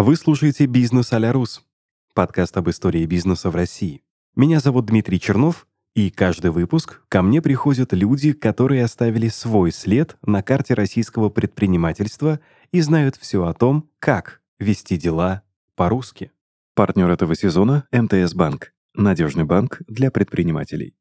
Вы слушаете «Бизнес а Рус» — подкаст об истории бизнеса в России. Меня зовут Дмитрий Чернов, и каждый выпуск ко мне приходят люди, которые оставили свой след на карте российского предпринимательства и знают все о том, как вести дела по-русски. Партнер этого сезона — МТС Банк. Надежный банк для предпринимателей.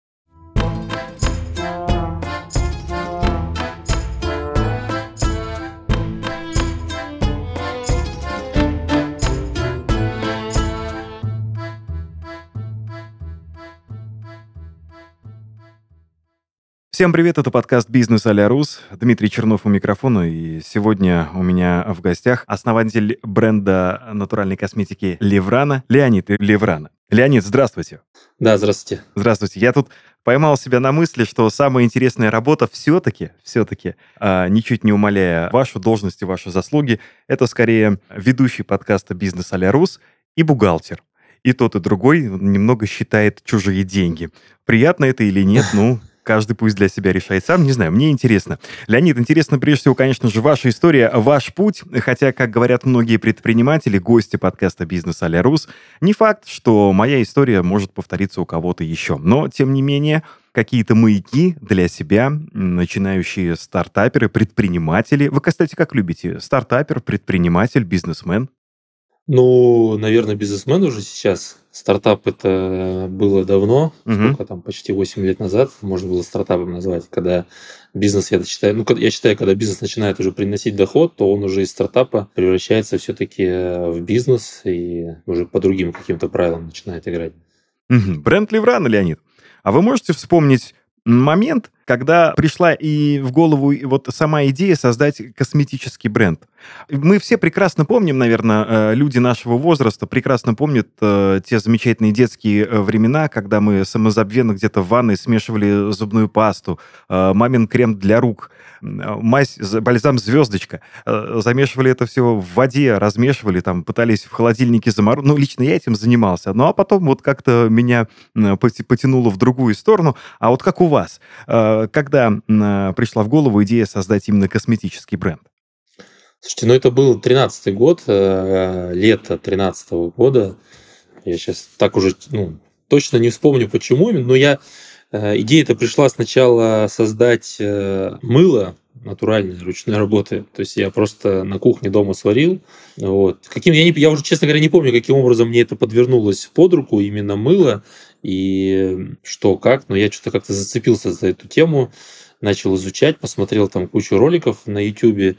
Всем привет, это подкаст «Бизнес а Рус». Дмитрий Чернов у микрофона, и сегодня у меня в гостях основатель бренда натуральной косметики Леврана, Леонид Леврана. Леонид, здравствуйте. Да, здравствуйте. Здравствуйте. Я тут поймал себя на мысли, что самая интересная работа все-таки, все-таки, а, ничуть не умаляя вашу должность и ваши заслуги, это скорее ведущий подкаста «Бизнес а Рус» и бухгалтер и тот, и другой немного считает чужие деньги. Приятно это или нет, ну, каждый пусть для себя решает сам. Не знаю, мне интересно. Леонид, интересно прежде всего, конечно же, ваша история, ваш путь. Хотя, как говорят многие предприниматели, гости подкаста «Бизнес а Рус», не факт, что моя история может повториться у кого-то еще. Но, тем не менее, какие-то маяки для себя, начинающие стартаперы, предприниматели. Вы, кстати, как любите? Стартапер, предприниматель, бизнесмен? Ну, наверное, бизнесмен уже сейчас. Стартап это было давно, угу. сколько там, почти 8 лет назад, можно было стартапом назвать, когда бизнес, я считаю, ну, я считаю, когда бизнес начинает уже приносить доход, то он уже из стартапа превращается все-таки в бизнес и уже по другим каким-то правилам начинает играть. Угу. Бренд Леврана, Леонид. А вы можете вспомнить момент, когда пришла и в голову вот сама идея создать косметический бренд. Мы все прекрасно помним, наверное, э, люди нашего возраста прекрасно помнят э, те замечательные детские э, времена, когда мы самозабвенно где-то в ванной смешивали зубную пасту, мамин крем для рук, мазь, бальзам «Звездочка». Замешивали это все в воде, размешивали, там, пытались в холодильнике заморозить. Ну, лично я этим занимался. Ну, а потом вот как-то меня потянуло в другую сторону. А вот как у вас? Когда пришла в голову идея создать именно косметический бренд? Слушайте, ну это был 13-й год, э, лето 13-го года. Я сейчас так уже ну, точно не вспомню, почему но я э, идея это пришла сначала создать э, мыло натуральной ручной работы. То есть я просто на кухне дома сварил. Вот. Каким, я, не, я уже, честно говоря, не помню, каким образом мне это подвернулось под руку, именно мыло и что, как, но я что-то как-то зацепился за эту тему, начал изучать, посмотрел там кучу роликов на YouTube,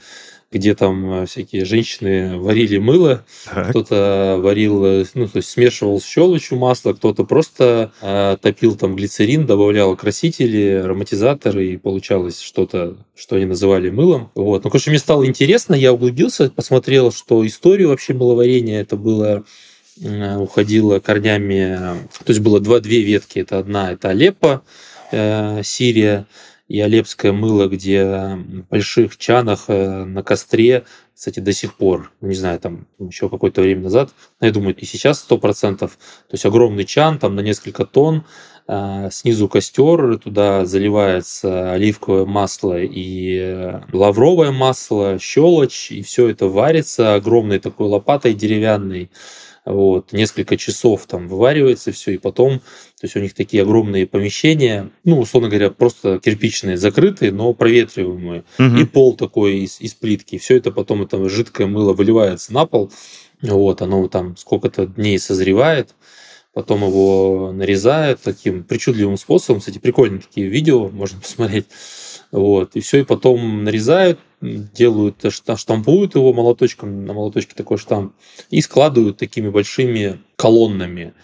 где там э, всякие женщины варили мыло, кто-то варил, э, ну, то есть смешивал с щелочью масло, кто-то просто э, топил там глицерин, добавлял красители, ароматизаторы, и получалось что-то, что они называли мылом. Вот. Ну, короче, мне стало интересно, я углубился, посмотрел, что историю вообще мыловарения это было уходила корнями, то есть было два, две ветки. Это одна, это Алеппо, э, Сирия, и Алепское мыло, где в больших чанах э, на костре, кстати, до сих пор, не знаю, там еще какое-то время назад, я думаю, и сейчас сто процентов, то есть огромный чан, там на несколько тонн, э, снизу костер, туда заливается оливковое масло и лавровое масло, щелочь, и все это варится огромной такой лопатой деревянной, вот, несколько часов там вываривается все, и потом, то есть у них такие огромные помещения, ну, условно говоря, просто кирпичные, закрытые, но проветриваемые, угу. и пол такой из, из плитки, все это потом, это жидкое мыло выливается на пол, вот, оно там сколько-то дней созревает, потом его нарезают таким причудливым способом, кстати, прикольные такие видео, можно посмотреть, вот, и все, и потом нарезают, делают, штампуют его молоточком, на молоточке такой штамп, и складывают такими большими колоннами.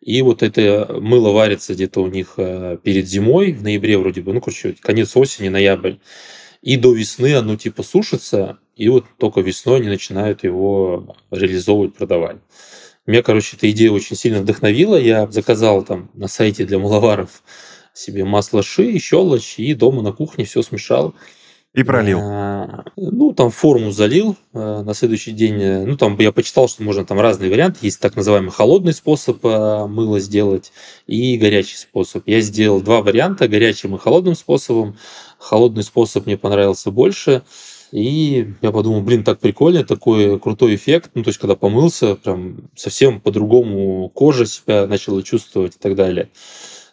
И вот это мыло варится где-то у них э, перед зимой, в ноябре вроде бы, ну, короче, конец осени, ноябрь. И до весны оно типа сушится, и вот только весной они начинают его реализовывать, продавать. Меня, короче, эта идея очень сильно вдохновила. Я заказал там на сайте для маловаров себе масло ши, щелочь, и дома на кухне все смешал. И пролил. А, ну, там форму залил а, на следующий день. Э, ну, там я почитал, что можно там разные варианты. Есть так называемый холодный способ а, мыла сделать и горячий способ. Я сделал два варианта, горячим и холодным способом. Холодный способ мне понравился больше. И я подумал, блин, так прикольно, такой крутой эффект. Ну, то есть, когда помылся, прям совсем по-другому кожа себя начала чувствовать и так далее.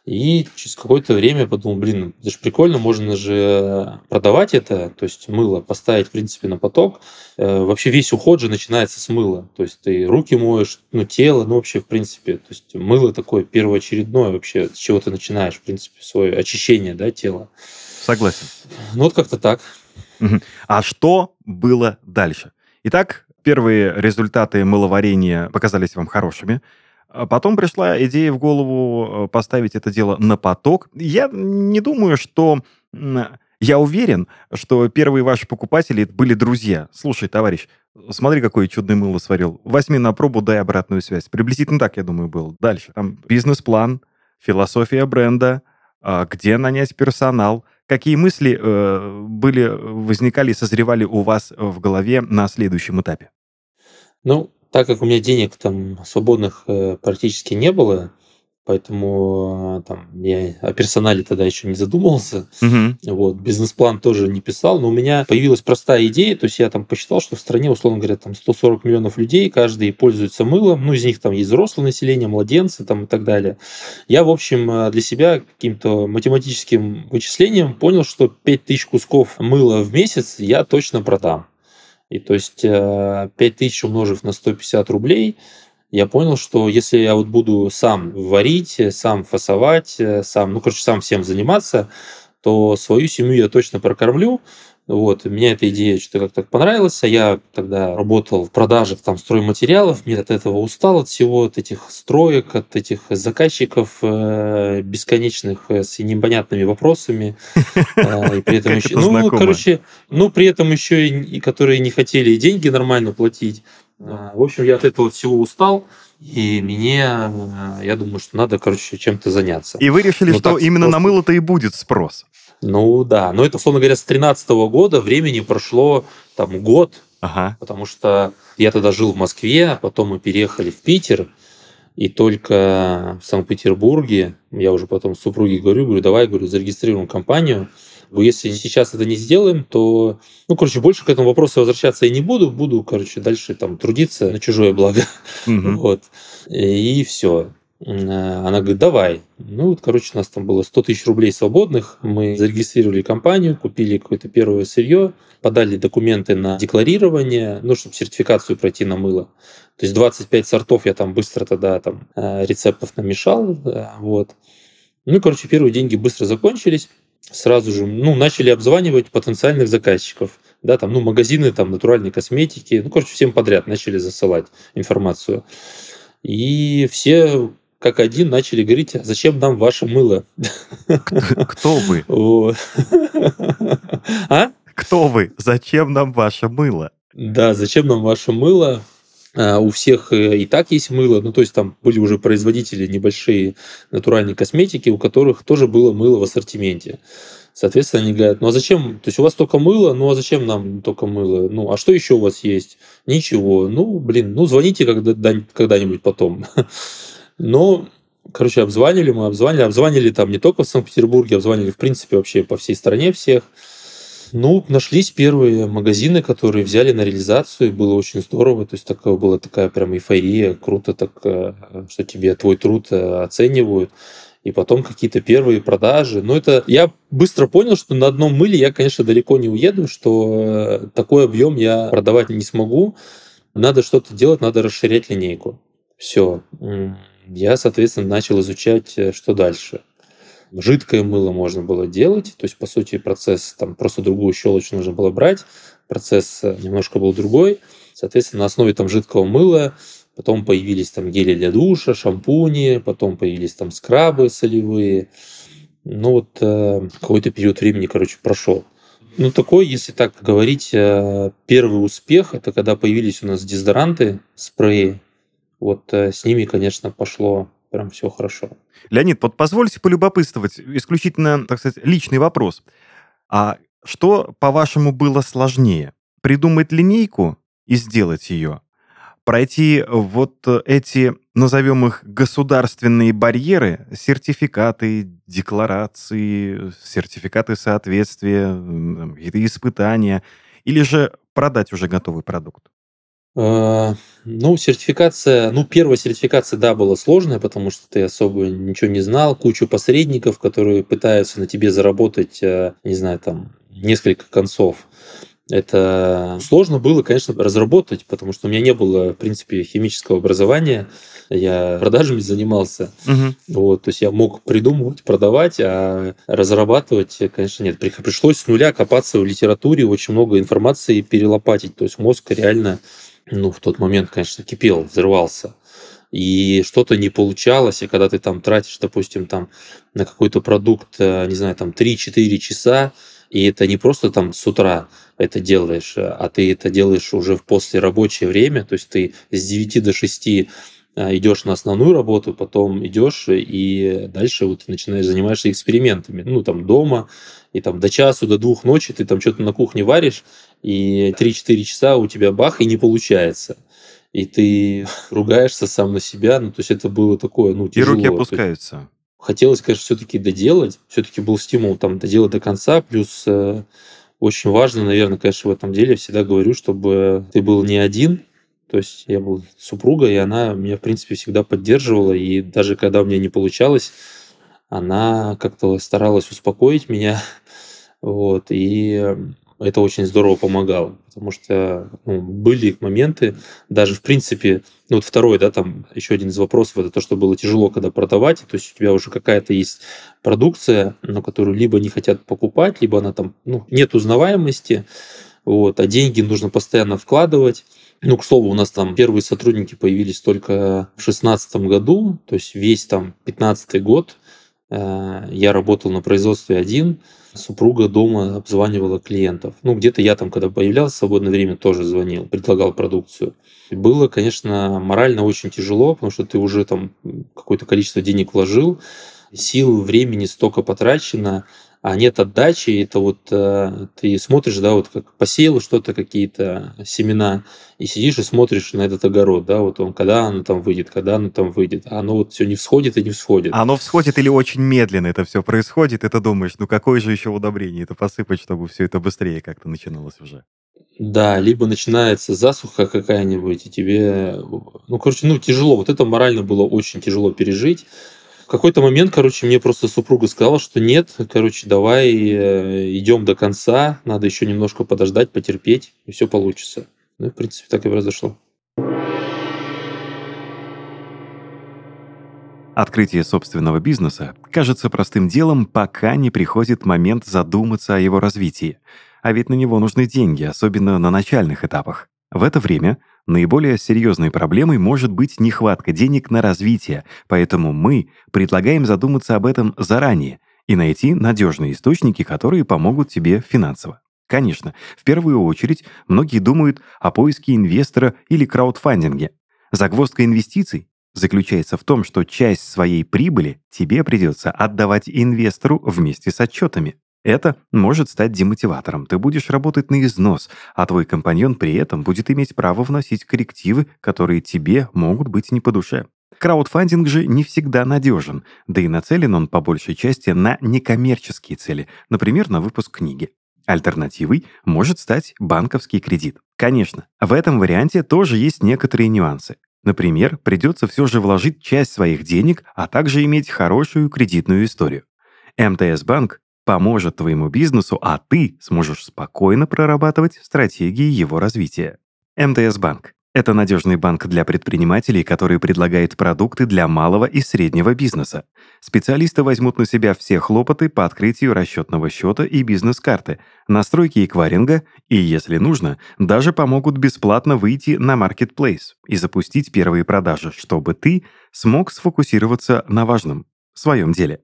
И через какое-то время подумал, блин, это же прикольно, можно же продавать это, то есть мыло поставить, в принципе, на поток. Э, вообще весь уход же начинается с мыла. То есть ты руки моешь, ну, тело, ну, вообще, в принципе, то есть мыло такое первоочередное вообще, с чего ты начинаешь, в принципе, свое очищение, да, тела. Согласен. Ну, вот как-то так. А что было дальше? Итак, первые результаты мыловарения показались вам хорошими. А потом пришла идея в голову э, поставить это дело на поток. Я не думаю, что... Я уверен, что первые ваши покупатели были друзья. Слушай, товарищ, смотри, какое чудное мыло сварил. Возьми на пробу, дай обратную связь. Приблизительно так, я думаю, было. Дальше. Там бизнес-план, философия бренда, а, где нанять персонал. Какие мысли э, были, возникали, созревали у вас в голове на следующем этапе? Ну, так как у меня денег там свободных э, практически не было, поэтому э, там я о персонале тогда еще не задумывался. Угу. Вот, бизнес-план тоже не писал, но у меня появилась простая идея, то есть я там посчитал, что в стране, условно говоря, там 140 миллионов людей, каждый пользуется мылом, ну, из них там есть взрослое население, младенцы там и так далее. Я, в общем, э, для себя каким-то математическим вычислением понял, что 5000 кусков мыла в месяц я точно продам. И то есть 5000 э, умножив на 150 рублей, я понял, что если я вот буду сам варить, сам фасовать, э, сам, ну, короче, сам всем заниматься, то свою семью я точно прокормлю, вот, мне эта идея что-то как-то понравилась, а я тогда работал в продажах там стройматериалов, мне от этого устал, от всего, от этих строек, от этих заказчиков э, бесконечных э, с непонятными вопросами. Э, и при этом еще, ну, короче, ну, при этом еще и которые не хотели деньги нормально платить. Э, в общем, я от этого всего устал. И мне, э, я думаю, что надо, короче, чем-то заняться. И вы решили, ну, что именно просто... на мыло-то и будет спрос? Ну да, но это, условно говоря, с 2013 года времени прошло там год, ага. потому что я тогда жил в Москве, а потом мы переехали в Питер, и только в Санкт-Петербурге, я уже потом супруге говорю, говорю, давай, говорю, зарегистрируем компанию, если сейчас это не сделаем, то, ну, короче, больше к этому вопросу возвращаться я не буду, буду, короче, дальше там трудиться на чужое благо. Угу. Вот. И все. Э, она говорит, давай. Ну, вот, короче, у нас там было 100 тысяч рублей свободных. Мы зарегистрировали компанию, купили какое-то первое сырье, подали документы на декларирование, ну, чтобы сертификацию пройти на мыло. То есть 25 сортов я там быстро тогда там э, рецептов намешал. Вот. Ну, короче, первые деньги быстро закончились. Сразу же, ну, начали обзванивать потенциальных заказчиков. Да, там, ну, магазины там натуральной косметики. Ну, короче, всем подряд начали засылать информацию. И все как один начали говорить, а зачем нам ваше мыло? Кто вы? А? Кто вы? Зачем нам ваше мыло? Да, зачем нам ваше мыло? А, у всех э, и так есть мыло, ну то есть там были уже производители небольшие натуральной косметики, у которых тоже было мыло в ассортименте. Соответственно, они говорят, ну а зачем, то есть у вас только мыло, ну а зачем нам только мыло? Ну а что еще у вас есть? Ничего. Ну, блин, ну звоните когда, когда-нибудь потом. Но, короче, обзванили мы, обзванили. Обзванили там не только в Санкт-Петербурге, обзванили, в принципе, вообще по всей стране всех. Ну, нашлись первые магазины, которые взяли на реализацию, и было очень здорово. То есть такая была такая прям эйфория, круто так, э, что тебе твой труд э, оценивают. И потом какие-то первые продажи. Но это я быстро понял, что на одном мыле я, конечно, далеко не уеду, что э, такой объем я продавать не смогу. Надо что-то делать, надо расширять линейку. Все я, соответственно, начал изучать, э, что дальше. Жидкое мыло можно было делать, то есть, по сути, процесс, там просто другую щелочь нужно было брать, процесс э, немножко был другой. Соответственно, на основе там жидкого мыла потом появились там гели для душа, шампуни, потом появились там скрабы солевые. Ну вот э, какой-то период времени, короче, прошел. Ну, такой, если так говорить, э, первый успех, это когда появились у нас дезодоранты, спреи, вот э, с ними, конечно, пошло прям все хорошо. Леонид, вот позвольте полюбопытствовать, исключительно, так сказать, личный вопрос. А что, по-вашему, было сложнее? Придумать линейку и сделать ее? Пройти вот эти, назовем их, государственные барьеры, сертификаты, декларации, сертификаты соответствия, какие-то испытания – или же продать уже готовый продукт? А, ну, сертификация, ну, первая сертификация, да, была сложная, потому что ты особо ничего не знал, кучу посредников, которые пытаются на тебе заработать, э, не знаю, там, несколько концов. Это сложно было, конечно, разработать, потому что у меня не было, в принципе, химического образования. Я продажами занимался. Угу. Вот, то есть я мог придумывать, продавать, а разрабатывать, конечно, нет. Пришлось с нуля копаться в литературе, очень много информации перелопатить. То есть мозг реально, ну, в тот момент, конечно, кипел, взрывался. И что-то не получалось, и когда ты там тратишь, допустим, там на какой-то продукт, э, не знаю, там 3-4 часа, и это не просто там с утра это делаешь, а ты это делаешь уже в после рабочее время, то есть ты с 9 до 6 а, идешь на основную работу, потом идешь и дальше вот начинаешь занимаешься экспериментами, ну там дома, и там до часу, до двух ночи ты там что-то на кухне варишь, и 3-4 часа у тебя бах, и не получается. И ты ругаешься сам на себя, ну то есть это было такое, ну тяжело. И руки опускаются хотелось, конечно, все-таки доделать. Все-таки был стимул там доделать до конца. Плюс э, очень важно, наверное, конечно, в этом деле, я всегда говорю, чтобы ты был не один. То есть я был супруга, и она меня, в принципе, всегда поддерживала. И даже когда у меня не получалось, она как-то старалась успокоить меня. Вот. И это очень здорово помогало, потому что ну, были моменты, даже в принципе, ну вот второй, да, там еще один из вопросов, это то, что было тяжело, когда продавать, то есть у тебя уже какая-то есть продукция, но которую либо не хотят покупать, либо она там, ну, нет узнаваемости, вот, а деньги нужно постоянно вкладывать. Ну, к слову, у нас там первые сотрудники появились только в шестнадцатом году, то есть весь там пятнадцатый год я работал на производстве один, Супруга дома обзванивала клиентов. Ну, где-то я там, когда появлялся в свободное время, тоже звонил, предлагал продукцию. И было, конечно, морально очень тяжело, потому что ты уже там какое-то количество денег вложил, сил, времени столько потрачено, а нет отдачи, это вот э, ты смотришь, да, вот как посеял что-то, какие-то семена, и сидишь и смотришь на этот огород, да, вот он, когда оно там выйдет, когда оно там выйдет, а оно вот все не всходит и не всходит. Оно всходит или очень медленно это все происходит, и ты думаешь, ну какое же еще удобрение это посыпать, чтобы все это быстрее как-то начиналось уже. Да, либо начинается засуха какая-нибудь, и тебе, ну, короче, ну, тяжело. Вот это морально было очень тяжело пережить какой-то момент, короче, мне просто супруга сказала, что нет, короче, давай э, идем до конца, надо еще немножко подождать, потерпеть, и все получится. Ну, в принципе, так и произошло. Открытие собственного бизнеса кажется простым делом, пока не приходит момент задуматься о его развитии. А ведь на него нужны деньги, особенно на начальных этапах. В это время Наиболее серьезной проблемой может быть нехватка денег на развитие, поэтому мы предлагаем задуматься об этом заранее и найти надежные источники, которые помогут тебе финансово. Конечно, в первую очередь многие думают о поиске инвестора или краудфандинге. Загвоздка инвестиций заключается в том, что часть своей прибыли тебе придется отдавать инвестору вместе с отчетами. Это может стать демотиватором. Ты будешь работать на износ, а твой компаньон при этом будет иметь право вносить коррективы, которые тебе могут быть не по душе. Краудфандинг же не всегда надежен, да и нацелен он по большей части на некоммерческие цели, например, на выпуск книги. Альтернативой может стать банковский кредит. Конечно, в этом варианте тоже есть некоторые нюансы. Например, придется все же вложить часть своих денег, а также иметь хорошую кредитную историю. МТС Банк поможет твоему бизнесу, а ты сможешь спокойно прорабатывать стратегии его развития. МТС Банк — это надежный банк для предпринимателей, который предлагает продукты для малого и среднего бизнеса. Специалисты возьмут на себя все хлопоты по открытию расчетного счета и бизнес-карты, настройки эквайринга и, если нужно, даже помогут бесплатно выйти на Marketplace и запустить первые продажи, чтобы ты смог сфокусироваться на важном — своем деле.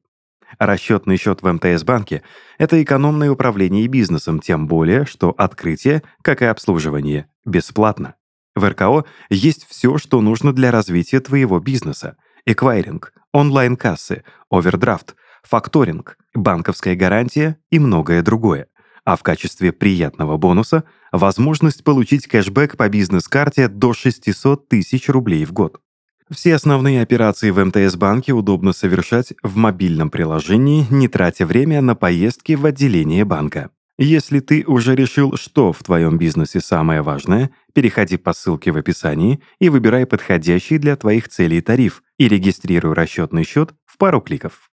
Расчетный счет в МТС-банке — это экономное управление бизнесом, тем более, что открытие, как и обслуживание, бесплатно. В РКО есть все, что нужно для развития твоего бизнеса. Эквайринг, онлайн-кассы, овердрафт, факторинг, банковская гарантия и многое другое. А в качестве приятного бонуса — возможность получить кэшбэк по бизнес-карте до 600 тысяч рублей в год. Все основные операции в МТС-банке удобно совершать в мобильном приложении, не тратя время на поездки в отделение банка. Если ты уже решил, что в твоем бизнесе самое важное, переходи по ссылке в описании и выбирай подходящий для твоих целей тариф и регистрируй расчетный счет в пару кликов.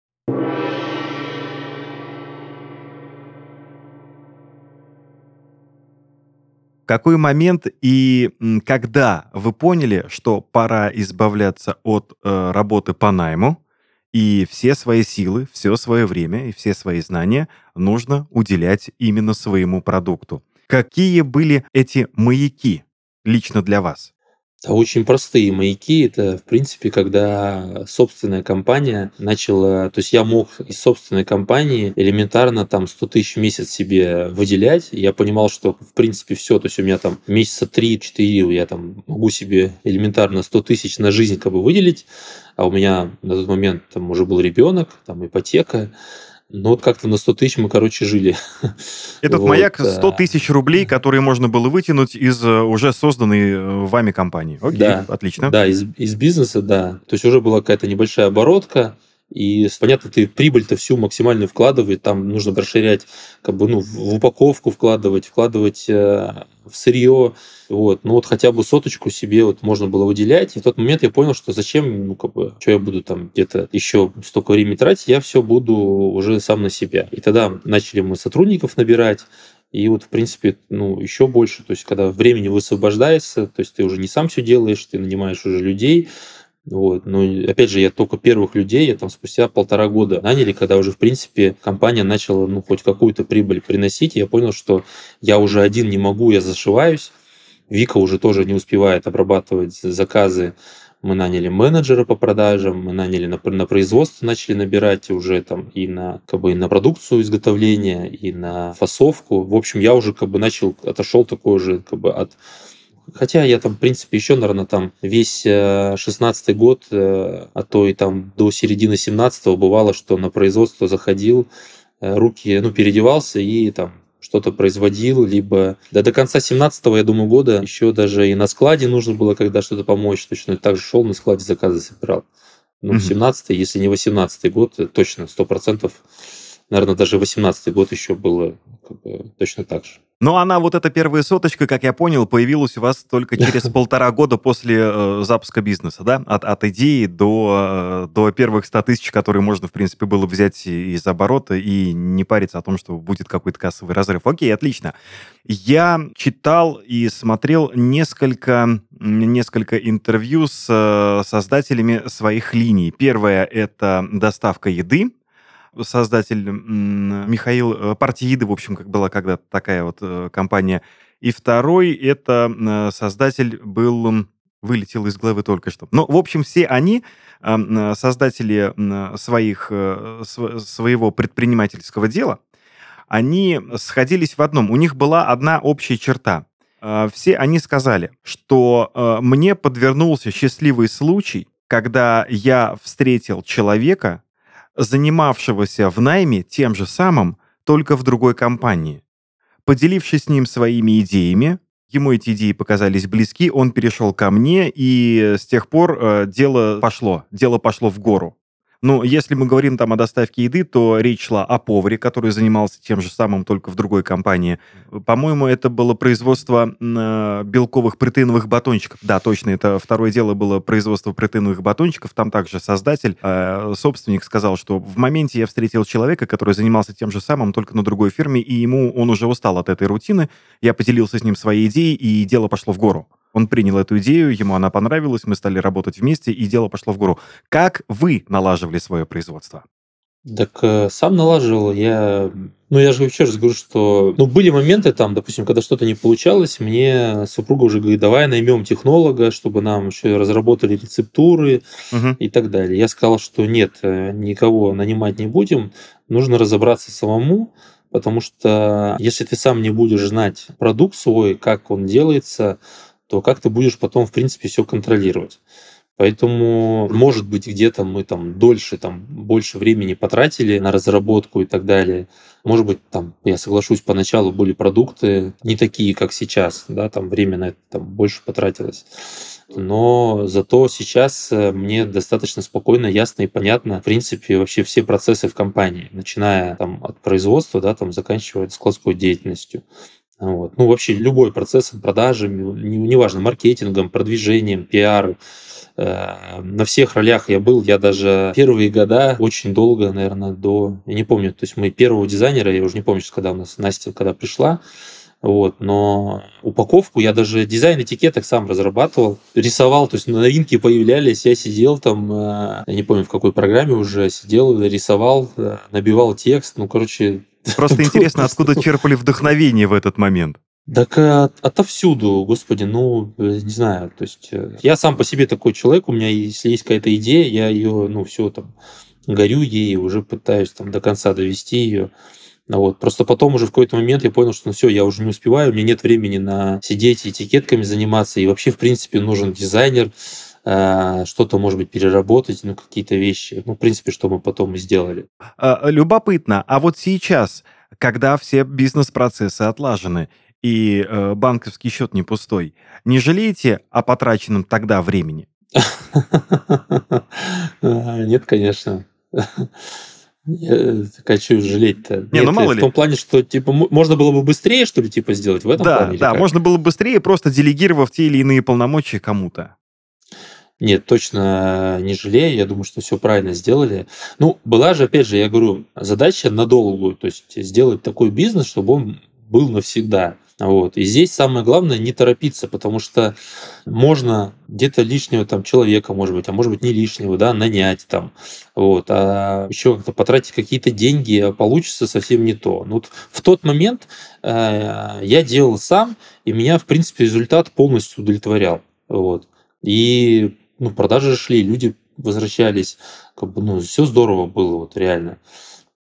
Какой момент и когда вы поняли, что пора избавляться от э, работы по найму, и все свои силы, все свое время и все свои знания нужно уделять именно своему продукту? Какие были эти маяки лично для вас? Это очень простые маяки. Это, в принципе, когда собственная компания начала... То есть я мог из собственной компании элементарно там 100 тысяч в месяц себе выделять. Я понимал, что, в принципе, все. То есть у меня там месяца 3-4 я там могу себе элементарно 100 тысяч на жизнь как бы выделить. А у меня на тот момент там уже был ребенок, там ипотека. Ну, вот как-то на 100 тысяч мы, короче, жили. Этот вот, маяк 100 тысяч рублей, которые можно было вытянуть из э, уже созданной э, вами компании. Окей, да, отлично. Да, из, из бизнеса, да. То есть уже была какая-то небольшая оборотка, и понятно, ты прибыль-то всю максимально вкладывать, там нужно расширять, как бы, ну, в упаковку вкладывать, вкладывать э, в сырье, вот, ну вот хотя бы соточку себе вот можно было выделять, и в тот момент я понял, что зачем, ну, как бы, что я буду там где-то еще столько времени тратить, я все буду уже сам на себя. И тогда начали мы сотрудников набирать, и вот, в принципе, ну, еще больше, то есть, когда времени высвобождается, то есть, ты уже не сам все делаешь, ты нанимаешь уже людей, вот. Но опять же, я только первых людей, я там спустя полтора года наняли, когда уже, в принципе, компания начала ну, хоть какую-то прибыль приносить. И я понял, что я уже один не могу, я зашиваюсь. Вика уже тоже не успевает обрабатывать заказы. Мы наняли менеджера по продажам, мы наняли на, на производство, начали набирать уже там и на, как бы, и на продукцию изготовления, и на фасовку. В общем, я уже как бы начал, отошел такой уже как бы от Хотя я там, в принципе, еще, наверное, там весь 16 год, э, а то и там до середины 17 бывало, что на производство заходил, э, руки, ну, переодевался и там что-то производил, либо да, до конца 17 я думаю, года еще даже и на складе нужно было, когда что-то помочь, точно так же шел на складе заказы собирал. Ну, mm 17 если не 18 год, точно, 100%, наверное, даже 18 год еще было как бы, точно так же. Но она, вот эта первая соточка, как я понял, появилась у вас только через полтора года после э, запуска бизнеса, да? От, от идеи до, э, до первых 100 тысяч, которые можно, в принципе, было взять из оборота и не париться о том, что будет какой-то кассовый разрыв. Окей, отлично. Я читал и смотрел несколько, несколько интервью с э, создателями своих линий. Первое — это доставка еды, создатель Михаил э, Партииды, в общем, как была когда-то такая вот э, компания. И второй это э, создатель был вылетел из головы только что. Ну, в общем, все они, создатели своих, своего предпринимательского дела, они сходились в одном. У них была одна общая черта. Все они сказали, что мне подвернулся счастливый случай, когда я встретил человека, занимавшегося в найме тем же самым, только в другой компании. Поделившись с ним своими идеями, ему эти идеи показались близки, он перешел ко мне, и с тех пор э, дело пошло, дело пошло в гору. Ну, если мы говорим там о доставке еды, то речь шла о поваре, который занимался тем же самым, только в другой компании. По-моему, это было производство э, белковых протеиновых батончиков. Да, точно, это второе дело было производство протеиновых батончиков. Там также создатель, э, собственник сказал, что в моменте я встретил человека, который занимался тем же самым, только на другой фирме, и ему он уже устал от этой рутины. Я поделился с ним своей идеей, и дело пошло в гору. Он принял эту идею, ему она понравилась, мы стали работать вместе, и дело пошло в гору. Как вы налаживали свое производство? Так э, сам налаживал. Я, ну я же вообще раз говорю, что, ну были моменты там, допустим, когда что-то не получалось, мне супруга уже говорит, давай наймем технолога, чтобы нам еще разработали рецептуры угу. и так далее. Я сказал, что нет, э, никого нанимать не будем, нужно разобраться самому, потому что если ты сам не будешь знать продукт свой, как он делается, то как ты будешь потом, в принципе, все контролировать. Поэтому, может быть, где-то мы там дольше, там, больше времени потратили на разработку и так далее. Может быть, там, я соглашусь, поначалу были продукты не такие, как сейчас, да, там время на это там больше потратилось. но зато сейчас э, мне достаточно спокойно, ясно и понятно, в принципе, вообще все процессы в компании, начиная там, от производства, да, там, заканчивая складской деятельностью. Вот. Ну, вообще любой процесс продажами, неважно, маркетингом, продвижением, пиар, э, на всех ролях я был. Я даже первые года очень долго, наверное, до... Я не помню, то есть мы первого дизайнера, я уже не помню, когда у нас Настя, когда пришла, вот, но упаковку я даже дизайн этикеток сам разрабатывал, рисовал, то есть новинки появлялись, я сидел там, э, я не помню в какой программе уже, сидел, рисовал, э, набивал текст, ну, короче... Просто интересно, откуда черпали вдохновение в этот момент? Так от, отовсюду, господи, ну, э, не знаю, то есть я сам по себе такой человек, у меня, если есть какая-то идея, я ее, ну, все там, горю ей, уже пытаюсь там до конца довести ее. Вот. Просто потом уже в какой-то момент я понял, что ну все, я уже не успеваю, у меня нет времени на сидеть этикетками заниматься, и вообще, в принципе, нужен дизайнер, э, что-то, может быть, переработать, ну, какие-то вещи. Ну, в принципе, что мы потом и сделали. А, любопытно. А вот сейчас, когда все бизнес-процессы отлажены, и э, банковский счет не пустой, не жалеете о потраченном тогда времени? А, нет, конечно. Я хочу жалеть-то. Не, Нет, ну мало в ли. В том плане, что типа можно было бы быстрее, что ли, типа сделать в этом да, плане? Да, можно было бы быстрее, просто делегировав те или иные полномочия кому-то. Нет, точно не жалею. Я думаю, что все правильно сделали. Ну, была же, опять же, я говорю, задача на долгую, то есть сделать такой бизнес, чтобы он был навсегда. Вот. И здесь самое главное не торопиться, потому что можно где-то лишнего там человека, может быть, а может быть не лишнего, да, нанять там, вот, а еще как-то потратить какие-то деньги, а получится совсем не то. Ну, вот в тот момент э, я делал сам, и меня, в принципе, результат полностью удовлетворял. Вот. И ну, продажи шли, люди возвращались, как бы, ну, все здорово было, вот реально.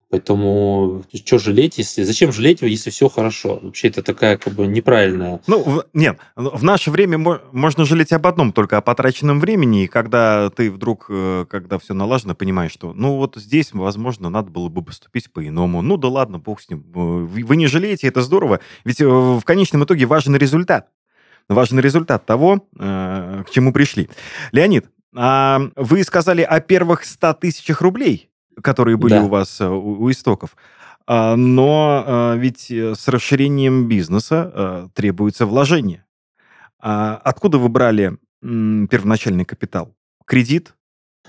Поэтому что жалеть, если зачем жалеть, если все хорошо? Вообще это такая как бы неправильная. Ну в, нет, в наше время можно жалеть об одном, только о потраченном времени, и когда ты вдруг, э, когда все налажено, понимаешь, что ну вот здесь, возможно, надо было бы поступить по-иному. Ну да ладно, бог с ним. Вы не жалеете, это здорово, ведь э, в конечном итоге важен результат. Важен результат того, э, к чему пришли. Леонид, а вы сказали о первых 100 тысячах рублей которые были да. у вас э, у, истоков. А, но а, ведь э, с расширением бизнеса требуется вложение. А откуда вы брали первоначальный капитал? Кредит?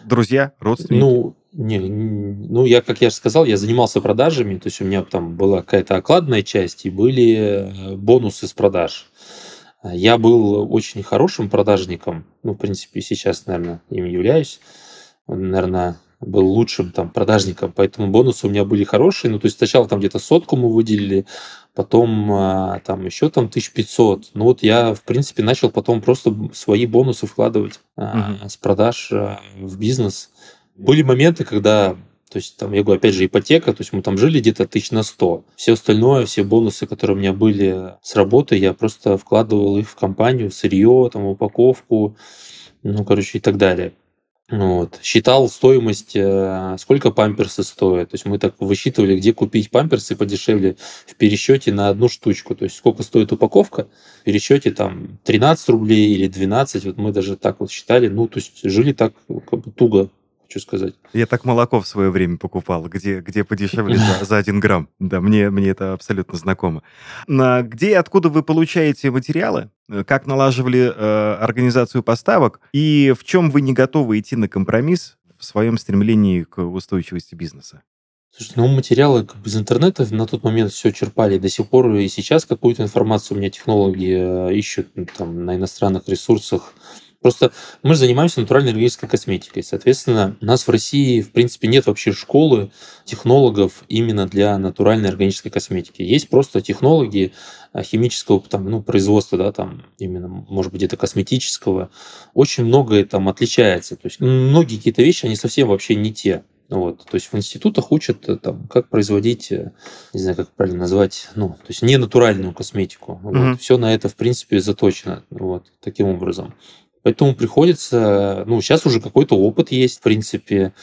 Друзья? Родственники? Ну, не, ну, я, как я же сказал, я занимался продажами, то есть у меня там была какая-то окладная часть и были бонусы с продаж. Я был очень хорошим продажником, ну, в принципе, сейчас, наверное, им являюсь. Наверное, был лучшим там продажником, поэтому бонусы у меня были хорошие. Ну, то есть сначала там где-то сотку мы выделили, потом а, там еще там 1500. Ну, вот я, в принципе, начал потом просто свои бонусы вкладывать угу. с продаж а, в бизнес. Были моменты, когда то есть, там, я говорю, опять же, ипотека, то есть мы там жили где-то тысяч на 100. Все остальное, все бонусы, которые у меня были с работы, я просто вкладывал их в компанию, в сырье, там, упаковку, ну, короче, и так далее. Вот. Считал стоимость, э, сколько памперсы стоят. То есть мы так высчитывали, где купить памперсы подешевле в пересчете на одну штучку. То есть сколько стоит упаковка, в пересчете там 13 рублей или 12. Вот мы даже так вот считали. Ну, то есть жили так как бы туго хочу сказать. Я так молоко в свое время покупал, где, где подешевле за, за 1 грамм. Да, мне, мне это абсолютно знакомо. На, где и откуда вы получаете материалы? Э, как налаживали э, организацию поставок? И в чем вы не готовы идти на компромисс в своем стремлении к устойчивости бизнеса? Слушай, ну материалы как бы из интернета на тот момент все черпали. До сих пор и сейчас какую-то информацию у меня технологи э, ищут там, на иностранных ресурсах. Просто мы же занимаемся натуральной органической косметикой. Соответственно, у нас в России, в принципе, нет вообще школы технологов именно для натуральной органической косметики. Есть просто технологи а, химического там, ну, производства, да, там именно, может быть, где-то косметического. Очень многое там отличается. То есть многие какие-то вещи, они совсем вообще не те. Вот. То есть в институтах учат, э, там, как производить, э, не знаю, как правильно назвать, ну, то есть не натуральную косметику. Mm-hmm. Вот. Все на это, в принципе, заточено вот, таким образом. Поэтому приходится, ну, сейчас уже какой-то опыт есть, в принципе,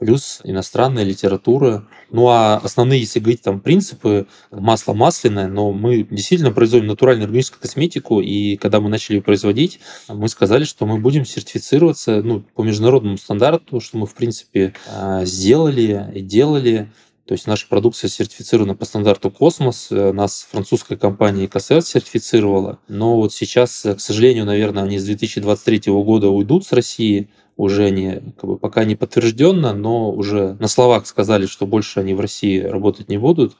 плюс иностранная литература. Ну а основные, если говорить там принципы, масло масляное, но мы действительно производим натуральную органическую косметику, и когда мы начали ее производить, мы сказали, что мы будем сертифицироваться ну, по международному стандарту, что мы в принципе а, сделали и делали. То есть наша продукция сертифицирована по стандарту Космос. Э, нас французская компания КСР сертифицировала. Но вот сейчас, к сожалению, наверное, они с 2023 года уйдут с России уже не, как бы, пока не подтвержденно, но уже на словах сказали, что больше они в России работать не будут.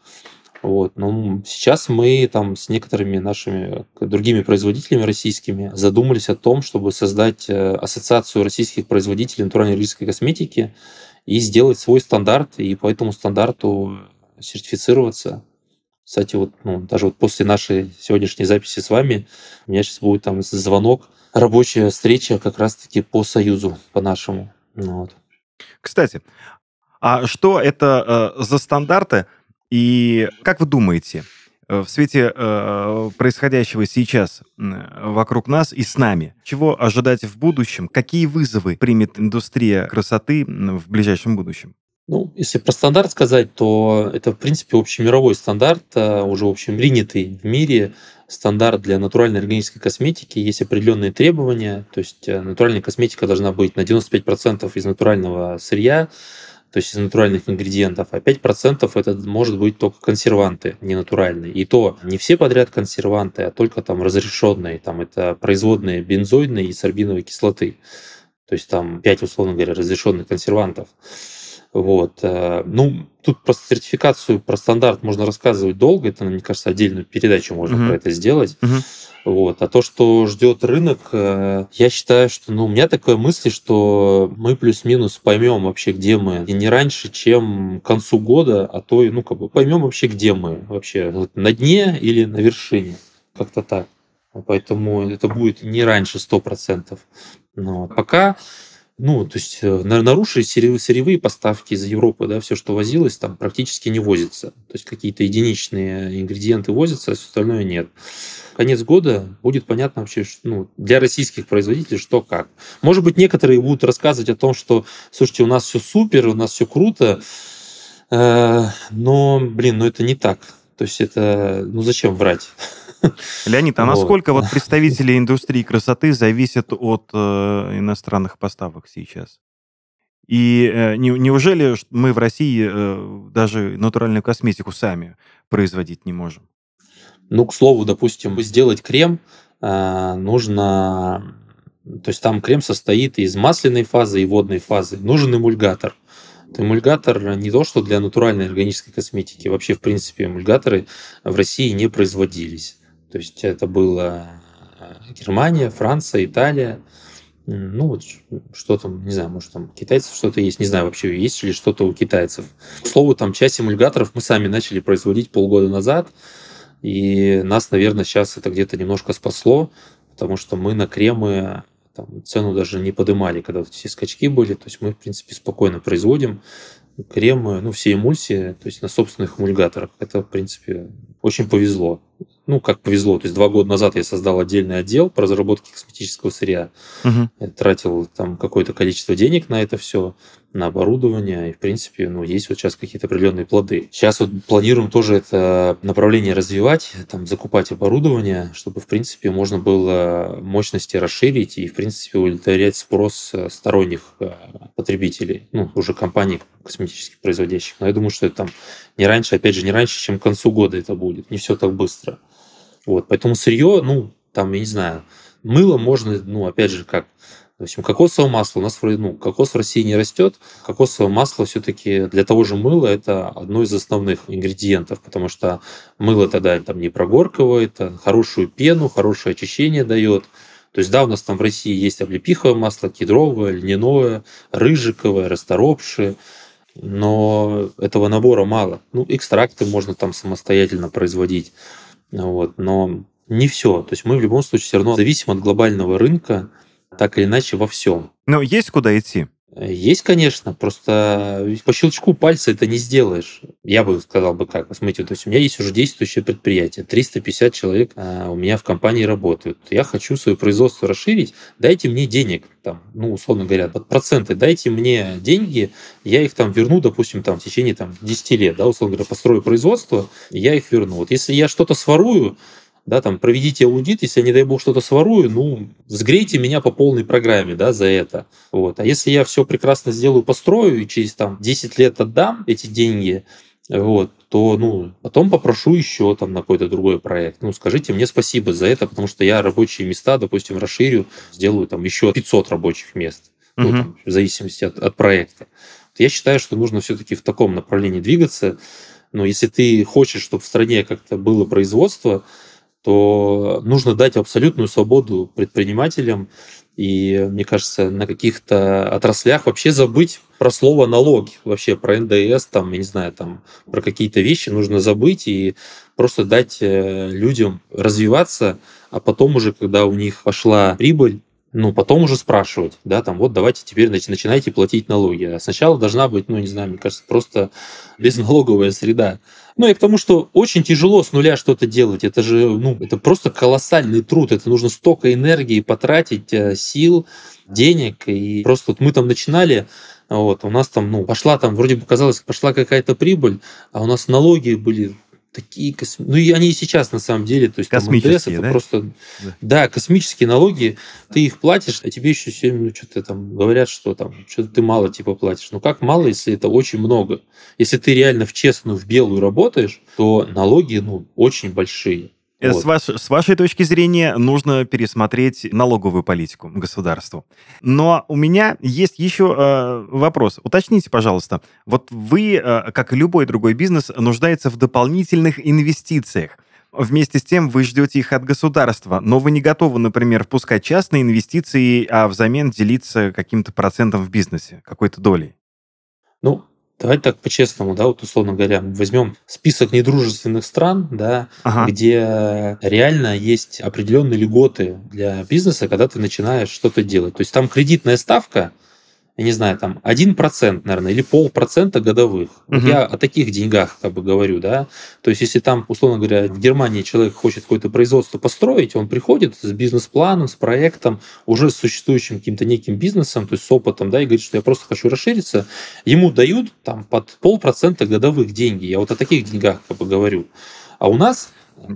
Вот. Но сейчас мы там с некоторыми нашими другими производителями российскими задумались о том, чтобы создать э, ассоциацию российских производителей натуральной российской косметики и сделать свой стандарт, и по этому стандарту сертифицироваться. Кстати, вот, ну, даже вот после нашей сегодняшней записи с вами у меня сейчас будет там звонок рабочая встреча как раз-таки по союзу, по нашему. Ну вот. Кстати, а что это э, за стандарты и как вы думаете, в свете э, происходящего сейчас вокруг нас и с нами, чего ожидать в будущем? Какие вызовы примет индустрия красоты в ближайшем будущем? Ну, если про стандарт сказать, то это, в принципе, общемировой стандарт, э, уже общепринятый в мире. Стандарт для натуральной органической косметики, есть определенные требования, то есть э, натуральная косметика должна быть на 95% из натурального сырья, то есть из натуральных ингредиентов, а 5% это может быть только консерванты не натуральные. И то не все подряд консерванты, а только там разрешенные, там это производные бензоидной и сорбиновой кислоты. То есть там 5, условно говоря, разрешенных консервантов. Вот. Э, ну, тут про сертификацию, про стандарт можно рассказывать долго. Это, мне кажется, отдельную передачу можно uh-huh. про это сделать. Uh-huh. Вот. А то, что ждет рынок, э, я считаю, что ну, у меня такая мысль, что мы плюс-минус поймем вообще, где мы. И не раньше, чем к концу года, а то и, ну, как бы поймем вообще, где мы. Вообще вот на дне или на вершине. Как-то так. Поэтому это будет не раньше 100%. Но пока ну, то есть э, нарушили сырьевые поставки из Европы, да, все, что возилось, там практически не возится. То есть какие-то единичные ингредиенты возятся, а все остальное нет. Конец года будет понятно вообще, ну, для российских производителей, что как. Может быть, некоторые будут рассказывать о том, что, слушайте, у нас все супер, у нас все круто, э, но, блин, ну это не так. То есть это, ну зачем врать? Леонид, а насколько вот представители индустрии красоты зависят от э, иностранных поставок сейчас? И э, не, неужели мы в России э, даже натуральную косметику сами производить не можем? Ну, к слову, допустим, сделать крем э, нужно... То есть там крем состоит из масляной фазы и водной фазы. Нужен эмульгатор. Эмульгатор не то, что для натуральной органической косметики. Вообще, в принципе, эмульгаторы в России не производились. То есть это было э, Германия, Франция, Италия. Ну вот что там, не знаю, может там китайцев что-то есть, не знаю вообще есть ли что-то у китайцев. К слову, там часть эмульгаторов мы сами начали производить полгода назад, и нас, наверное, сейчас это где-то немножко спасло, потому что мы на кремы там, цену даже не подымали, когда вот все скачки были, то есть мы, в принципе, спокойно производим кремы, ну, все эмульсии, то есть на собственных эмульгаторах. Это, в принципе, очень повезло ну, как повезло. То есть два года назад я создал отдельный отдел по разработке косметического сырья. Угу. Я тратил там какое-то количество денег на это все, на оборудование. И, в принципе, ну, есть вот сейчас какие-то определенные плоды. Сейчас вот планируем тоже это направление развивать, там, закупать оборудование, чтобы, в принципе, можно было мощности расширить и, в принципе, удовлетворять спрос э, сторонних э, потребителей, ну, уже компаний косметических производящих. Но я думаю, что это там не раньше, опять же, не раньше, чем к концу года это будет. Не все так быстро. Вот, поэтому сырье, ну, там, я не знаю, мыло можно, ну, опять же, как, в общем, кокосовое масло у нас, ну, кокос в России не растет. Кокосовое масло все-таки для того же мыла это одно из основных ингредиентов, потому что мыло тогда там не прогоркивает, а хорошую пену, хорошее очищение дает. То есть, да, у нас там в России есть облепиховое масло, кедровое, льняное, рыжиковое, расторопшее, но этого набора мало. Ну, экстракты можно там самостоятельно производить. Вот, но не все. То есть мы в любом случае все равно зависим от глобального рынка, так или иначе во всем. Но есть куда идти? Есть, конечно, просто по щелчку пальца это не сделаешь. Я бы сказал бы как. Смотрите, то есть у меня есть уже действующее предприятие, 350 человек а, у меня в компании работают. Я хочу свое производство расширить, дайте мне денег, там, ну, условно говоря, под проценты, дайте мне деньги, я их там верну, допустим, там, в течение там, 10 лет, да, условно говоря, построю производство, я их верну. Вот если я что-то сворую, да, там, проведите аудит, если я, не дай бог, что-то сворую, ну, взгрейте меня по полной программе, да, за это. Вот. А если я все прекрасно сделаю, построю, и через там 10 лет отдам эти деньги, вот, то, ну, потом попрошу еще там на какой-то другой проект. Ну, скажите мне спасибо за это, потому что я рабочие места, допустим, расширю, сделаю там еще 500 рабочих мест, угу. ну, там, в зависимости от, от проекта. Я считаю, что нужно все-таки в таком направлении двигаться. Но если ты хочешь, чтобы в стране как-то было производство, то нужно дать абсолютную свободу предпринимателям. И, мне кажется, на каких-то отраслях вообще забыть про слово налоги, вообще про НДС, там, я не знаю, там, про какие-то вещи нужно забыть и просто дать э, людям развиваться, а потом уже, когда у них пошла прибыль, ну, потом уже спрашивать, да, там, вот давайте теперь начинайте платить налоги. А сначала должна быть, ну, не знаю, мне кажется, просто безналоговая среда. Ну, и к тому, что очень тяжело с нуля что-то делать. Это же, ну, это просто колоссальный труд. Это нужно столько энергии потратить, э, сил, денег. И просто вот мы там начинали, вот, у нас там, ну, пошла там, вроде бы казалось, пошла какая-то прибыль, а у нас налоги были такие косми... ну и они и сейчас на самом деле, то есть космические, там НДС, это да? просто да. да, космические налоги, ты их платишь, а тебе еще все ну что-то там говорят, что там что-то ты мало типа платишь. Ну как мало, если это очень много? Если ты реально в честную, в белую работаешь, то налоги ну очень большие. Э, вот. С, ваш, с вашей точки зрения нужно пересмотреть налоговую политику государству. Но у меня есть еще э, вопрос. Уточните, пожалуйста. Вот вы, э, как и любой другой бизнес, нуждается в дополнительных инвестициях. Вместе с тем вы ждете их от государства, но вы не готовы, например, впускать частные инвестиции, а взамен делиться каким-то процентом в бизнесе, какой-то долей. Ну, Давайте так по-честному, да, вот условно говоря, возьмем список недружественных стран, да, ага. где реально есть определенные льготы для бизнеса, когда ты начинаешь что-то делать. То есть там кредитная ставка, я не знаю, там 1%, наверное, или полпроцента годовых. Угу. Вот я о таких деньгах как бы говорю, да. То есть, если там, условно говоря, в Германии человек хочет какое-то производство построить, он приходит с бизнес-планом, с проектом, уже с существующим каким-то неким бизнесом, то есть с опытом, да, и говорит, что я просто хочу расшириться, ему дают там под полпроцента годовых деньги. Я вот о таких деньгах как бы говорю. А у нас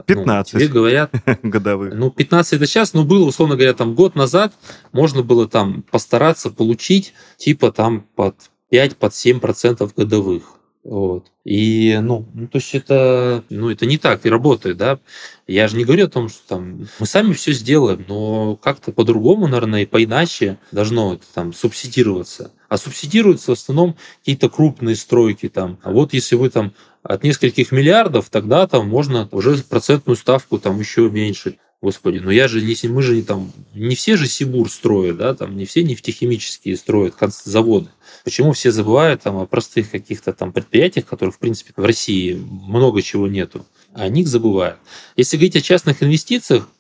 15. Ну, тебе говорят... годовых. Ну, 15 это сейчас, но было, условно говоря, там год назад можно было там постараться получить типа там под 5, под 7 процентов годовых. Вот. И, ну, ну, то есть это, ну, это не так и работает, да. Я же не говорю о том, что там мы сами все сделаем, но как-то по-другому, наверное, и поиначе должно это там субсидироваться. А субсидируются в основном какие-то крупные стройки там. А вот если вы там от нескольких миллиардов, тогда там можно уже процентную ставку там еще меньше. Господи, но я же не, мы же не там, не все же Сибур строят, да, там не все нефтехимические строят заводы. Почему все забывают там о простых каких-то там предприятиях, которых, в принципе, в России много чего нету, а о них забывают. Если говорить о частных инвестициях,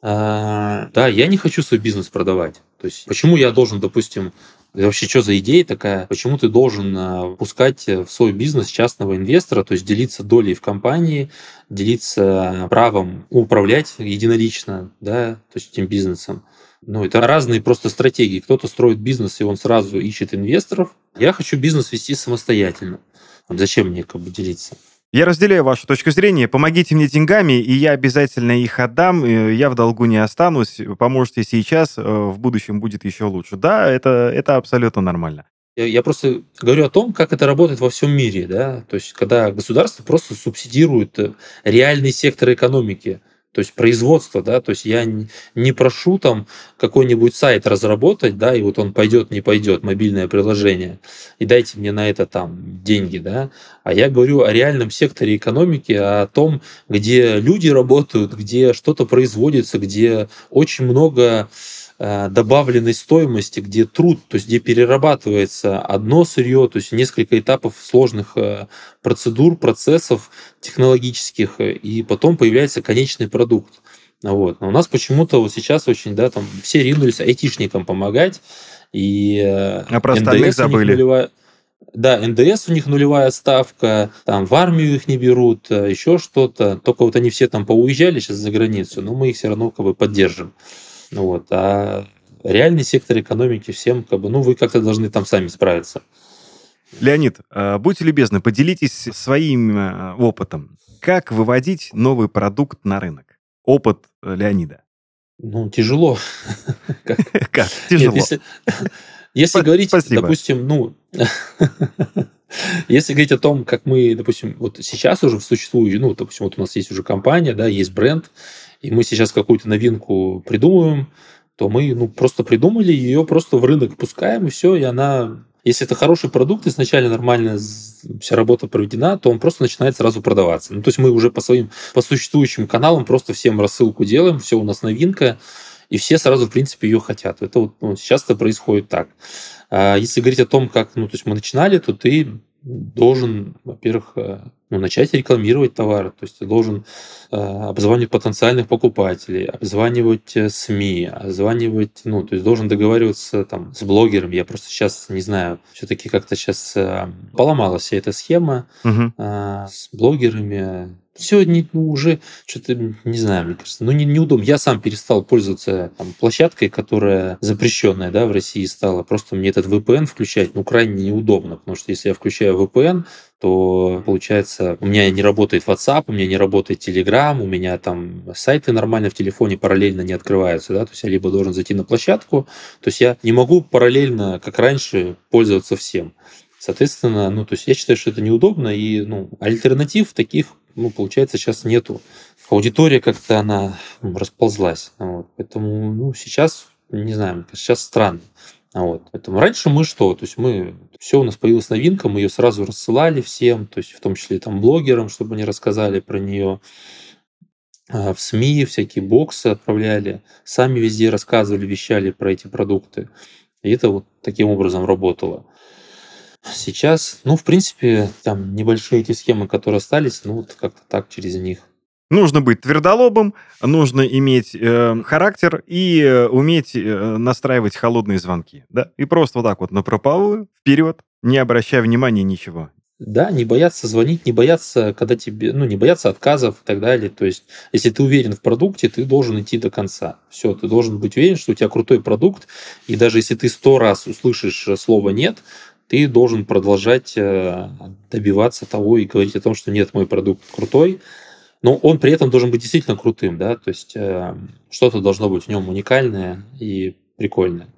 а, да, я не хочу свой бизнес продавать. То есть, почему я должен, допустим, это вообще что за идея такая? Почему ты должен а, пускать в свой бизнес частного инвестора, то есть делиться долей в компании, делиться правом управлять единолично, да, то есть этим бизнесом? Ну, это разные просто стратегии. Кто-то строит бизнес, и он сразу ищет инвесторов. Я хочу бизнес вести самостоятельно. Зачем мне как бы делиться? Я разделяю вашу точку зрения. Помогите мне деньгами, и я обязательно их отдам. Я в долгу не останусь. Поможете сейчас, э, в будущем будет еще лучше. Да, это, это абсолютно нормально. Я просто говорю о том, как это работает во всем мире. Да? То есть, когда государство просто субсидирует э, реальный сектор экономики то есть производство, да, то есть я не прошу там какой-нибудь сайт разработать, да, и вот он пойдет, не пойдет, мобильное приложение, и дайте мне на это там деньги, да, а я говорю о реальном секторе экономики, о том, где люди работают, где что-то производится, где очень много добавленной стоимости, где труд, то есть где перерабатывается одно сырье, то есть несколько этапов сложных э, процедур, процессов технологических, э, и потом появляется конечный продукт. Вот. Но у нас почему-то вот сейчас очень, да, там все ринулись айтишникам помогать, и а про остальных забыли. Нулевая... Да, НДС у них нулевая ставка, там в армию их не берут, еще что-то. Только вот они все там поуезжали сейчас за границу, но мы их все равно как бы поддержим. Ну вот, а реальный сектор экономики всем как бы, ну вы как-то должны там сами справиться. Леонид, будьте любезны, поделитесь своим опытом. Как выводить новый продукт на рынок? Опыт э, Леонида. Ну, тяжело. Как? Тяжело. Если говорить, допустим, ну, если говорить о том, как мы, допустим, вот сейчас уже в существующей, ну, допустим, вот у нас есть уже компания, да, есть бренд, и мы сейчас какую-то новинку придумываем, то мы, ну, просто придумали ее, просто в рынок пускаем, и все, и она если это хороший продукт, изначально нормально вся работа проведена, то он просто начинает сразу продаваться. Ну, то есть мы уже по своим, по существующим каналам просто всем рассылку делаем, все у нас новинка, и все сразу, в принципе, ее хотят. Это вот ну, сейчас это происходит так. А если говорить о том, как ну, то есть мы начинали, то ты должен, во-первых, э, ну, начать рекламировать товары. То есть ты должен э, обзванивать потенциальных покупателей, обзванивать э, СМИ, обзванивать, ну, то есть должен договариваться там с блогером. Я просто сейчас не знаю, все-таки как-то сейчас э, поломалась вся эта схема угу. э, с блогерами все не, ну, уже что-то, не знаю, мне кажется, ну, не, неудобно. Я сам перестал пользоваться там, площадкой, которая запрещенная да, в России стала. Просто мне этот VPN включать, ну, крайне неудобно, потому что если я включаю VPN, то получается, у меня не работает WhatsApp, у меня не работает Telegram, у меня там сайты нормально в телефоне параллельно не открываются, да, то есть я либо должен зайти на площадку, то есть я не могу параллельно, как раньше, пользоваться всем. Соответственно, ну, то есть я считаю, что это неудобно, и ну, альтернатив таких ну, получается, сейчас нету. Аудитория как-то она расползлась. Вот. Поэтому, ну, сейчас, не знаю, сейчас странно. Вот. Поэтому раньше мы что? То есть мы все у нас появилась новинка, мы ее сразу рассылали всем, то есть в том числе там блогерам, чтобы они рассказали про нее. А, в СМИ всякие боксы отправляли, сами везде рассказывали, вещали про эти продукты. И это вот таким образом работало. Сейчас, ну, в принципе, там небольшие эти схемы, которые остались, ну, вот как-то так через них. Нужно быть твердолобым, нужно иметь э, характер и э, уметь э, настраивать холодные звонки, да? И просто вот так вот на прополую, вперед, не обращая внимания ничего. Да, не бояться звонить, не бояться, когда тебе, ну, не бояться отказов и так далее. То есть, если ты уверен в продукте, ты должен идти до конца. Все, ты должен быть уверен, что у тебя крутой продукт, и даже если ты сто раз услышишь слово «нет», ты должен продолжать э, добиваться того и говорить о том, что нет, мой продукт крутой, но он при этом должен быть действительно крутым, да, то есть э, что-то должно быть в нем уникальное и прикольное.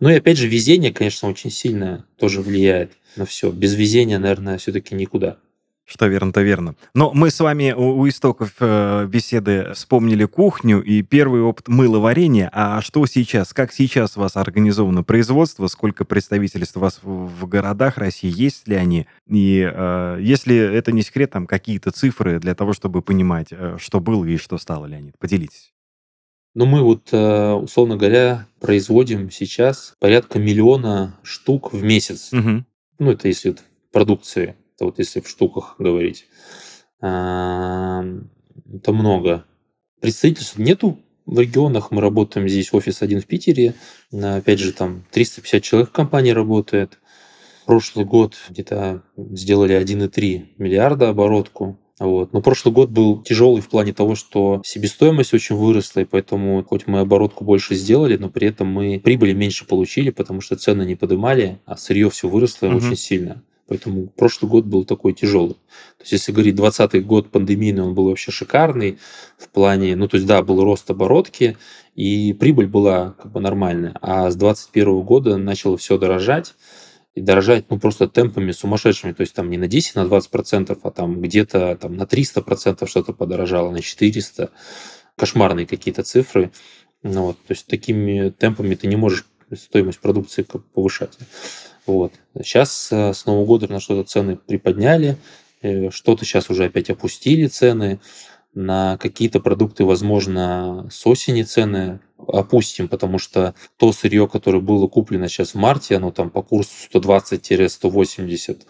Ну и опять же, везение, конечно, очень сильно тоже влияет на все. Без везения, наверное, все-таки никуда. Что верно, то верно. Но мы с вами у, у истоков э, беседы вспомнили кухню и первый опыт мыловарения. А что сейчас? Как сейчас у вас организовано производство? Сколько представительств у вас в, в городах России? Есть ли они? И э, если это не секрет, там какие-то цифры для того, чтобы понимать, э, что было и что стало, Леонид? Поделитесь. Ну, мы вот, э, условно говоря, производим сейчас порядка миллиона штук в месяц. Угу. Ну, это если продукции это вот если в штуках говорить. Это много. Представительств нету в регионах. Мы работаем здесь офис один в Питере. Опять же, там 350 человек в компании работает. Прошлый год где-то сделали 1,3 миллиарда оборотку. Вот. Но прошлый год был тяжелый в плане того, что себестоимость очень выросла, и поэтому хоть мы оборотку больше сделали, но при этом мы прибыли меньше получили, потому что цены не поднимали, а сырье все выросло угу. очень сильно. Поэтому прошлый год был такой тяжелый. То есть, если говорить 2020 год пандемийный, он был вообще шикарный в плане, ну, то есть, да, был рост оборотки, и прибыль была как бы нормальная. А с 2021 года начало все дорожать, и дорожать, ну, просто темпами сумасшедшими. То есть, там не на 10, на 20 процентов, а там где-то там на 300 процентов что-то подорожало, на 400. Кошмарные какие-то цифры. Ну, вот, то есть, такими темпами ты не можешь стоимость продукции повышать. Вот. Сейчас э, с Нового года на что-то цены приподняли, э, что-то сейчас уже опять опустили цены. На какие-то продукты, возможно, с осени цены опустим, потому что то сырье, которое было куплено сейчас в марте, оно там по курсу 120-180,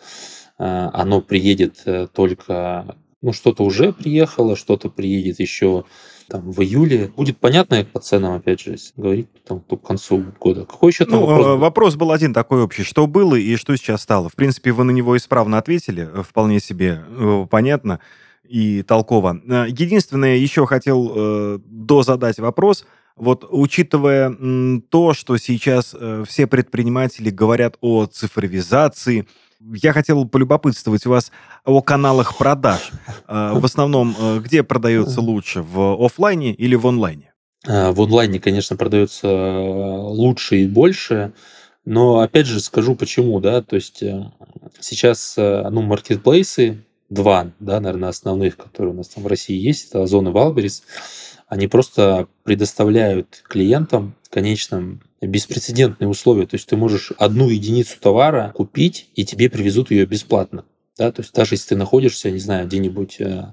э, оно приедет только, ну, что-то уже приехало, что-то приедет еще там, в июле. Будет понятно по ценам, опять же, если говорить там, к концу года. Какой еще там ну, вопрос? Был? Вопрос был один такой общий. Что было и что сейчас стало? В принципе, вы на него исправно ответили. Вполне себе понятно и толково. Единственное, еще хотел э, дозадать вопрос. Вот учитывая м, то, что сейчас э, все предприниматели говорят о цифровизации, я хотел полюбопытствовать у вас о каналах продаж. Э, в основном, э, где продается лучше, в офлайне или в онлайне? Э, в онлайне, конечно, продается лучше и больше. Но опять же скажу почему, да, то есть сейчас, ну, маркетплейсы, два, да, наверное, основных, которые у нас там в России есть, это Озон и Валберис, они просто предоставляют клиентам конечным беспрецедентные условия. То есть ты можешь одну единицу товара купить, и тебе привезут ее бесплатно. Да, то есть даже если ты находишься, не знаю, где-нибудь э,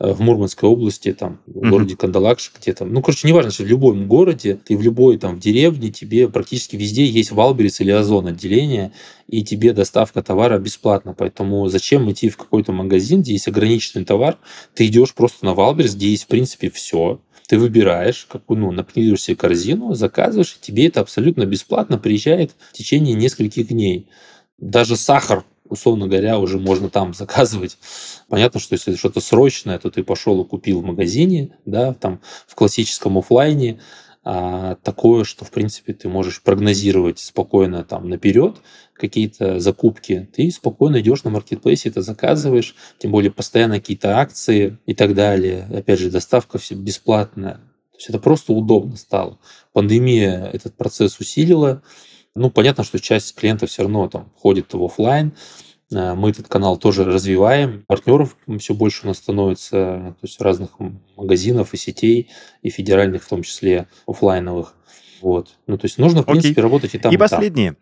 Э, в Мурманской области, там, в mm-hmm. городе Кандалакша, где там, ну, короче, неважно, что в любом городе, ты в любой там в деревне, тебе практически везде есть Wildberries или Озон отделение, и тебе доставка товара бесплатна. Поэтому зачем идти в какой-то магазин, где есть ограниченный товар, ты идешь просто на Wildberries, где есть, в принципе, все, ты выбираешь, какую, ну, накидываешь себе корзину, заказываешь, тебе это абсолютно бесплатно приезжает в течение нескольких дней. Даже сахар условно говоря, уже можно там заказывать. Понятно, что если что-то срочное, то ты пошел и купил в магазине, да, там в классическом офлайне, а такое, что, в принципе, ты можешь прогнозировать спокойно там наперед какие-то закупки, ты спокойно идешь на маркетплейсе, это заказываешь, тем более постоянно какие-то акции и так далее. Опять же, доставка все бесплатная. То есть это просто удобно стало. Пандемия этот процесс усилила, ну, понятно, что часть клиентов все равно там ходит в офлайн. Э, мы этот канал тоже развиваем. Партнеров все больше у нас становится, то есть разных магазинов и сетей, и федеральных в том числе, офлайновых. Вот. Ну, то есть нужно, в принципе, Окей. работать и там, и, и последнее.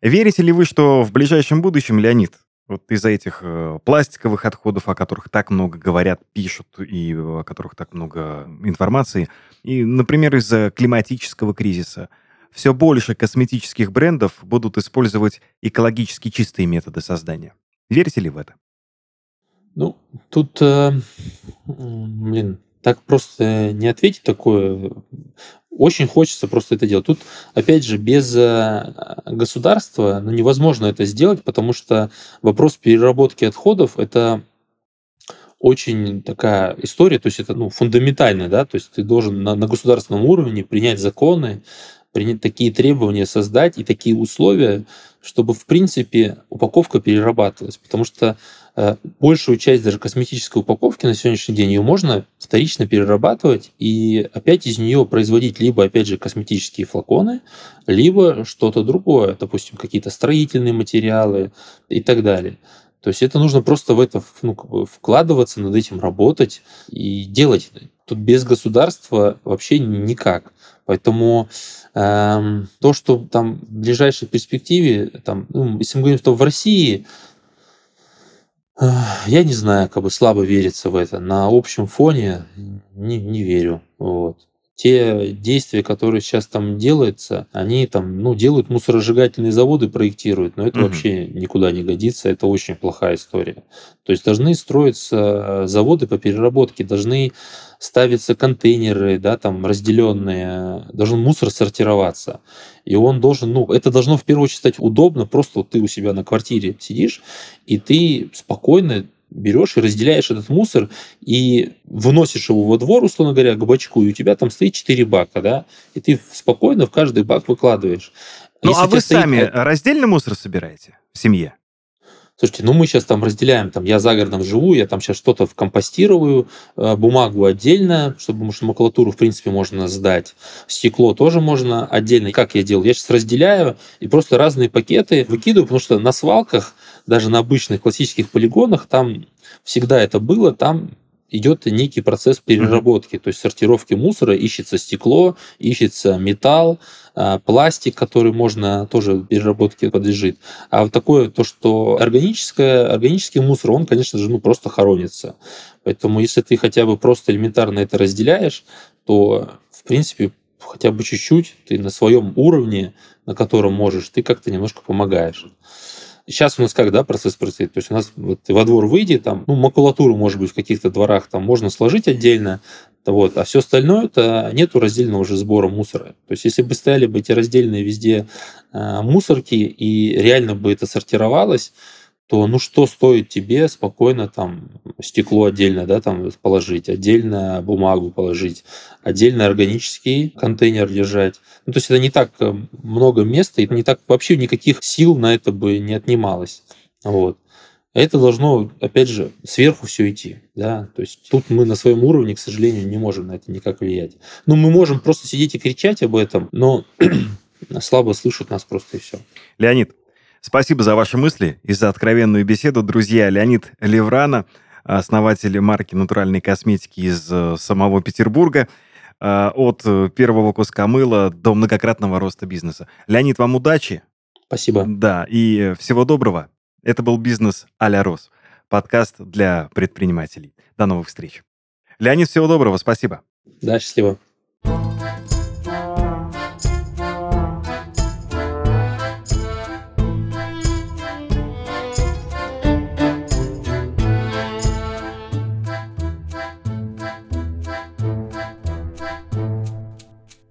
Верите ли вы, что в ближайшем будущем, Леонид, вот из-за этих э, пластиковых отходов, о которых так много говорят, пишут, и о которых так много информации, и, например, из-за климатического кризиса – все больше косметических брендов будут использовать экологически чистые методы создания. Верите ли в это? Ну, тут, э, блин, так просто не ответить такое. Очень хочется просто это делать. Тут, опять же, без э, государства ну, невозможно это сделать, потому что вопрос переработки отходов – это очень такая история, то есть это ну, фундаментально, да, то есть ты должен на, на государственном уровне принять законы, принять такие требования создать и такие условия, чтобы, в принципе, упаковка перерабатывалась. Потому что э, большую часть даже косметической упаковки на сегодняшний день ее можно вторично перерабатывать и опять из нее производить либо, опять же, косметические флаконы, либо что-то другое, допустим, какие-то строительные материалы и так далее. То есть это нужно просто в это ну, вкладываться, над этим работать и делать. Тут без государства вообще никак. Поэтому эм, то, что там в ближайшей перспективе, там, ну, если мы говорим, что в России, э, я не знаю, как бы слабо верится в это. На общем фоне не, не верю. Вот те действия, которые сейчас там делаются, они там, ну, делают мусоросжигательные заводы, проектируют, но это угу. вообще никуда не годится, это очень плохая история. То есть должны строиться заводы по переработке, должны ставиться контейнеры, да, там разделенные, должен мусор сортироваться. И он должен, ну, это должно в первую очередь стать удобно, просто вот ты у себя на квартире сидишь, и ты спокойно берешь и разделяешь этот мусор и выносишь его во двор, условно говоря, к бачку, и у тебя там стоит 4 бака, да, и ты спокойно в каждый бак выкладываешь. Ну, Если а вы стоит... сами раздельно мусор собираете в семье? Слушайте, ну мы сейчас там разделяем, там я за городом живу, я там сейчас что-то компостирую, э, бумагу отдельно, чтобы потому что макулатуру в принципе можно сдать, стекло тоже можно отдельно. Как я делаю? Я сейчас разделяю и просто разные пакеты выкидываю, потому что на свалках, даже на обычных классических полигонах, там всегда это было, там идет некий процесс переработки, mm-hmm. то есть сортировки мусора, ищется стекло, ищется металл, пластик, который можно тоже переработке подлежит. А вот такое, то, что органическое, органический мусор, он, конечно же, ну, просто хоронится. Поэтому если ты хотя бы просто элементарно это разделяешь, то, в принципе, хотя бы чуть-чуть ты на своем уровне, на котором можешь, ты как-то немножко помогаешь. Сейчас у нас как, да, процесс происходит? То есть у нас вот, во двор выйди, там, ну, макулатуру, может быть, в каких-то дворах там можно сложить отдельно, Вот. А все остальное это нету раздельного уже сбора мусора. То есть, если бы стояли бы эти раздельные везде э, мусорки и реально бы это сортировалось, то ну что стоит тебе спокойно там стекло отдельно, да, там положить, отдельно бумагу положить, отдельно органический контейнер держать. Ну, то есть это не так э, много места, и не так вообще никаких сил на это бы не отнималось. Вот. Это должно, опять же, сверху все идти. Да? То есть тут мы на своем уровне, к сожалению, не можем на это никак влиять. Ну, мы можем просто сидеть и кричать об этом, но слабо слышат нас просто и все. Леонид, спасибо за ваши мысли и за откровенную беседу. Друзья, Леонид Леврана, основатель марки натуральной косметики из э, самого Петербурга, э, от первого куска мыла до многократного роста бизнеса. Леонид, вам удачи. Спасибо. Да, и всего доброго. Это был «Бизнес а-ля Рос», подкаст для предпринимателей. До новых встреч. Леонид, всего доброго, спасибо. Да, счастливо.